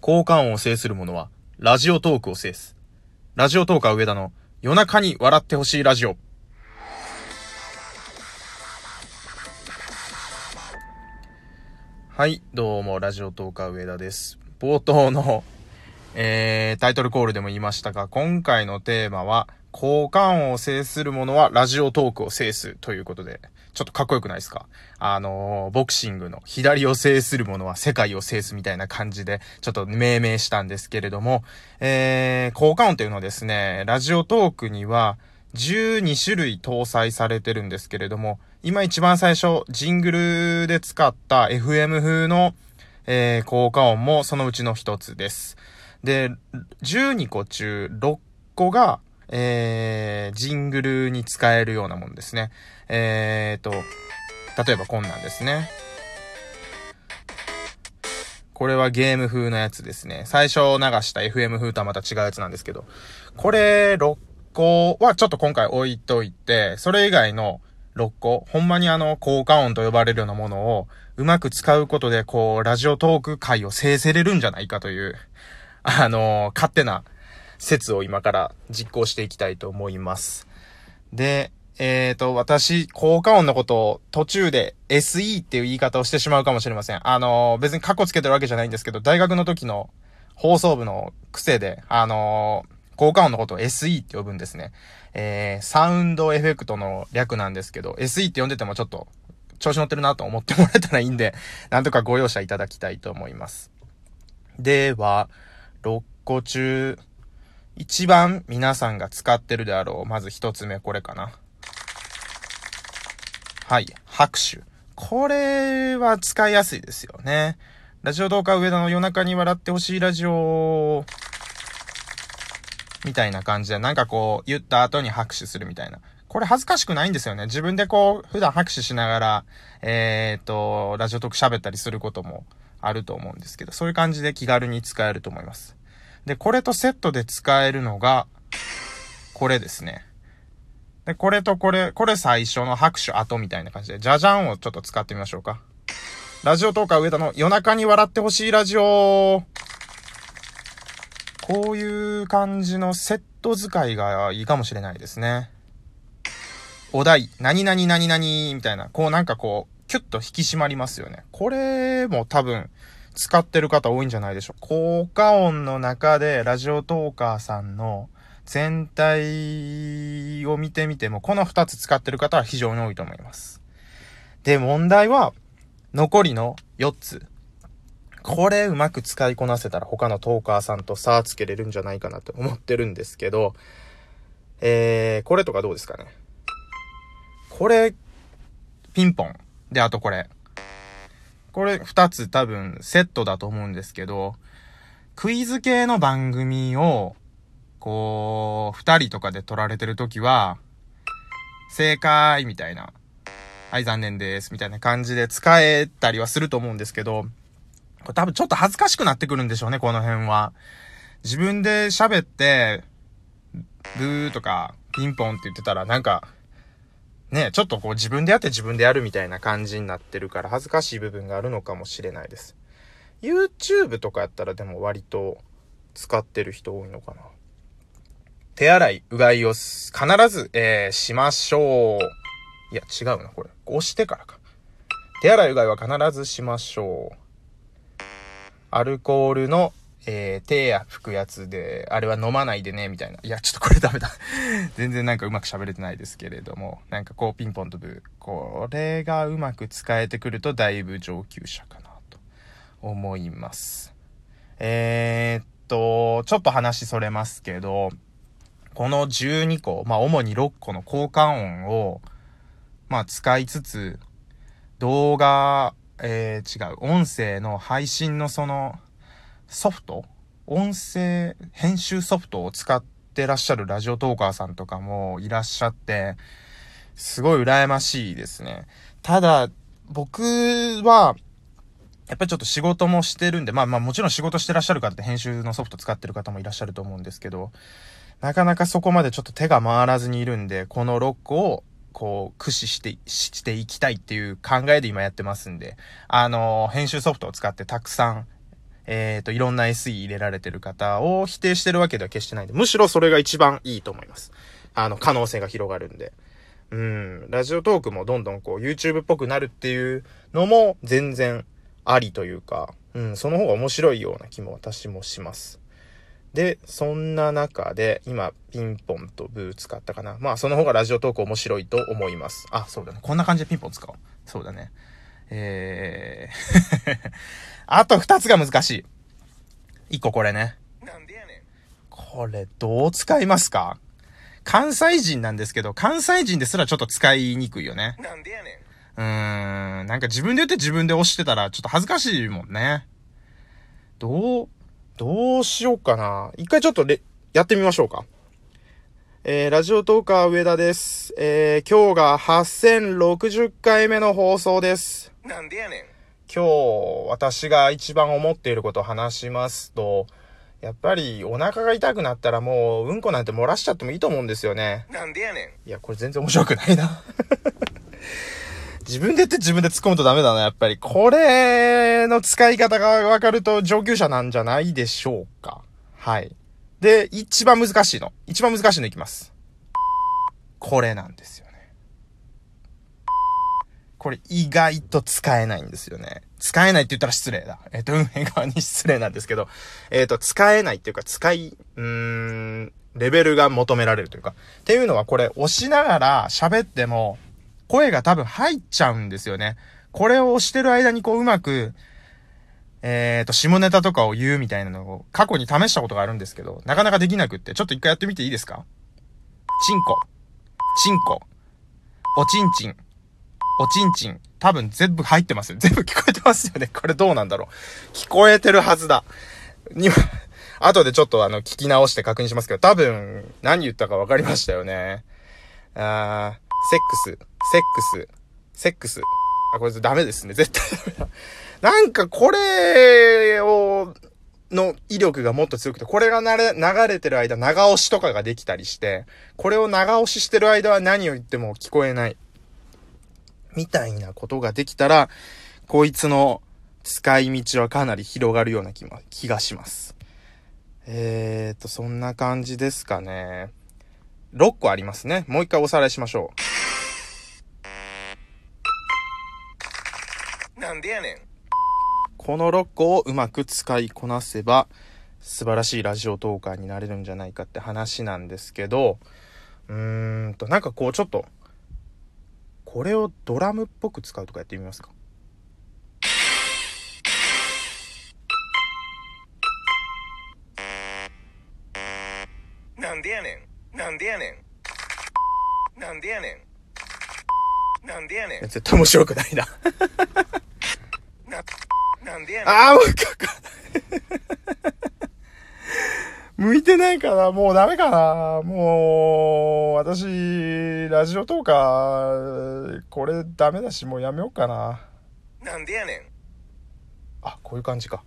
効果音を制する者は、ラジオトークを制す。ラジオトーカー上田の夜中に笑ってほしいラジオ。はい、どうも、ラジオトーカー上田です。冒頭の、えー、タイトルコールでも言いましたが、今回のテーマは、効果音を制する者はラジオトークを制すということで、ちょっとかっこよくないですか？あのー、ボクシングの左を制する者は世界を制すみたいな感じで、ちょっと命名したんですけれども、えー、効果音というのはですね、ラジオトークには12種類搭載されてるんですけれども、今一番最初、ジングルで使った FM 風の、えー、効果音もそのうちの一つです。で、12個中6個が、えー、ジングルに使えるようなもんですね。えーと、例えばこんなんですね。これはゲーム風のやつですね。最初流した FM 風とはまた違うやつなんですけど、これ6個はちょっと今回置いといて、それ以外の6個、ほんまにあの、効果音と呼ばれるようなものをうまく使うことで、こう、ラジオトーク界を制せれるんじゃないかという、あのー勝手な説を今から実行していきたいと思います。で、えっ、と、私、効果音のことを途中で SE っていう言い方をしてしまうかもしれません。あの別にカッコつけてるわけじゃないんですけど、大学の時の放送部の癖で、あの効果音のことを SE って呼ぶんですね。えー、サウンドエフェクトの略なんですけど、SE って呼んでてもちょっと調子乗ってるなと思ってもらえたらいいんで、なんとかご容赦いただきたいと思います。では、6個中、一番皆さんが使ってるであろう。まず一つ目、これかな。はい。拍手。これは使いやすいですよね。ラジオ動画上田の夜中に笑ってほしいラジオみたいな感じで、なんかこう、言った後に拍手するみたいな。これ恥ずかしくないんですよね。自分でこう、普段拍手しながら、えー、っと、ラジオトーク喋ったりすることもあると思うんですけど、そういう感じで気軽に使えると思います。で、これとセットで使えるのが、これですね。で、これとこれ、これ最初の拍手後みたいな感じで、じゃじゃんをちょっと使ってみましょうか。ラジオトーカー上田の夜中に笑ってほしいラジオこういう感じのセット使いがいいかもしれないですね。お題、何々何々みたいな、こうなんかこう、キュッと引き締まりますよね。これも多分、使ってる方多いんじゃないでしょう。効果音の中で、ラジオトーカーさんの全体を見てみても、この2つ使ってる方は非常に多いと思います。で、問題は、残りの4つ。これうまく使いこなせたら他のトーカーさんと差つけれるんじゃないかなと思ってるんですけど、えー、これとかどうですかね。これ、ピンポン。で、あとこれ。これ二つ多分セットだと思うんですけど、クイズ系の番組を、こう、二人とかで撮られてるときは、正解みたいな、はい残念です、みたいな感じで使えたりはすると思うんですけど、これ多分ちょっと恥ずかしくなってくるんでしょうね、この辺は。自分で喋って、ブーとか、ピンポンって言ってたら、なんか、ね、ちょっとこう自分でやって自分でやるみたいな感じになってるから恥ずかしい部分があるのかもしれないです。YouTube とかやったらでも割と使ってる人多いのかな。手洗い、うがいを必ず、えー、しましょう。いや、違うな、これ。押してからか。手洗い、うがいは必ずしましょう。アルコールの、えー、手や拭くやつで、あれは飲まないでね、みたいな。いや、ちょっとこれダメだ。全然なんかうまく喋れてないですけれども、なんかこうピンポンとブー。これがうまく使えてくるとだいぶ上級者かなと思います。えー、っと、ちょっと話それますけど、この12個、まあ主に6個の交換音を、まあ使いつつ、動画、えー、違う、音声の配信のその、ソフト？音声編集ソフトを使ってらっしゃるラジオトーカーさんとかもいらっしゃって、すごい羨ましいですね。ただ、僕は、やっぱりちょっと仕事もしてるんで、まあまあもちろん仕事してらっしゃる方って編集のソフト使ってる方もいらっしゃると思うんですけど、なかなかそこまでちょっと手が回らずにいるんで、この6個をこう駆使して、していきたいっていう考えで今やってますんで、あの、編集ソフトを使ってたくさんえっ、と、いろんな SE 入れられてる方を否定してるわけでは決してないんで、むしろそれが一番いいと思います。あの、可能性が広がるんで。うん、ラジオトークもどんどんこう YouTube っぽくなるっていうのも全然ありというか、うん、その方が面白いような気も私もします。で、そんな中で、今、ピンポンとブー使ったかな。まあ、その方がラジオトーク面白いと思います。あ、そうだね。こんな感じでピンポン使おう。そうだね。えー あと2つが難しい。1個これね。これ、どう使いますか？関西人なんですけど、関西人ですらちょっと使いにくいよね。なんでやねん。うーん、なんか自分で言って自分で押してたらちょっと恥ずかしいもんね。どう、どうしようかな。一回ちょっとれ、やってみましょうか。えー、ラジオトーカー上田です。えー、今日が8060回目の放送です。なんでやねん。今日、私が一番思っていることを話しますと、やっぱりお腹が痛くなったらもううんこなんて漏らしちゃってもいいと思うんですよね。なんでやねん。いや、これ全然面白くないな 自分で言って自分で突っ込むとダメだな、やっぱり。これの使い方がわかると上級者なんじゃないでしょうか。はい。で、一番難しいの。一番難しいのいきます。これなんですよね。これ意外と使えないんですよね。使えないって言ったら失礼だ。えっ、ー、と、運営側に失礼なんですけど、えっ、ー、と、使えないっていうか、使い、うーん、レベルが求められるというか。っていうのはこれ押しながら喋っても、声が多分入っちゃうんですよね。これを押してる間にこううまく、えっ、ー、と、下ネタとかを言うみたいなのを過去に試したことがあるんですけど、なかなかできなくって、ちょっと一回やってみていいですか？チンコ、チンコ、おちんちん、おちんちん。多分全部入ってますよ。全部聞こえてますよね。これどうなんだろう。聞こえてるはずだ。に、後でちょっとあの、聞き直して確認しますけど、多分、何言ったか分かりましたよね。あー、セックス、セックス、セックス。あ、これダメですね。絶対ダメだ。なんかこれを、の威力がもっと強くて、これがなれ、流れてる間、長押しとかができたりして、これを長押ししてる間は何を言っても聞こえない。みたいなことができたら、こいつの使い道はかなり広がるような気気がします。えーと、そんな感じですかね。6個ありますね。もう一回おさらいしましょう。なんでやねん。この6個をうまく使いこなせば、素晴らしいラジオトーカーになれるんじゃないかって話なんですけど、うーんと、なんかこうちょっと、これをドラムっぽく使うとかやってみますか？なんでやねん。なんでやねん。なんでやねん。なんでやねん。絶対面白くないな。な、なんでやねん。ああ、もう一回か。向いてないかなもうダメかなもう、私、ラジオとか、これダメだし、もうやめようかな。なんでやねん。あ、こういう感じか。